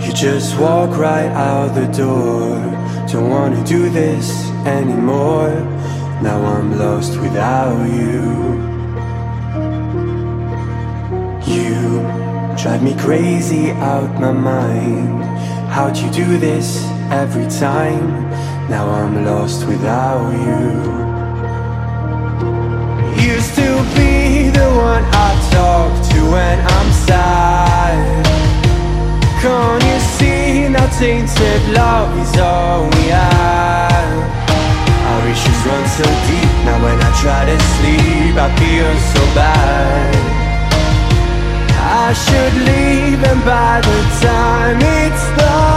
You just walk right out the door. Don't wanna do this anymore. Now I'm lost without you. You drive me crazy out my mind. How'd you do this every time? Now I'm lost without you. Can't you see now tainted love is all we have? Our issues run so deep now when I try to sleep I feel so bad. I should leave and by the time it's done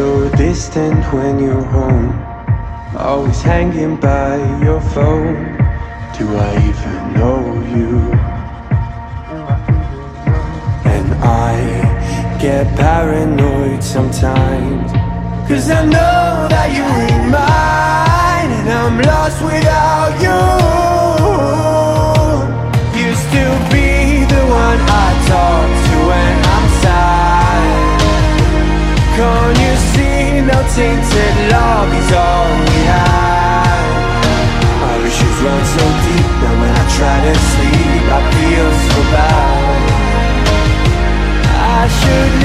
so distant when you're home. Always hanging by your phone. Do I even know you? And I get paranoid sometimes. Cause I know that you ain't mine. And I'm lost without you. Used to be the one I talk tainted love is all we have. Our issues run so deep that when I try to sleep I feel so bad. I should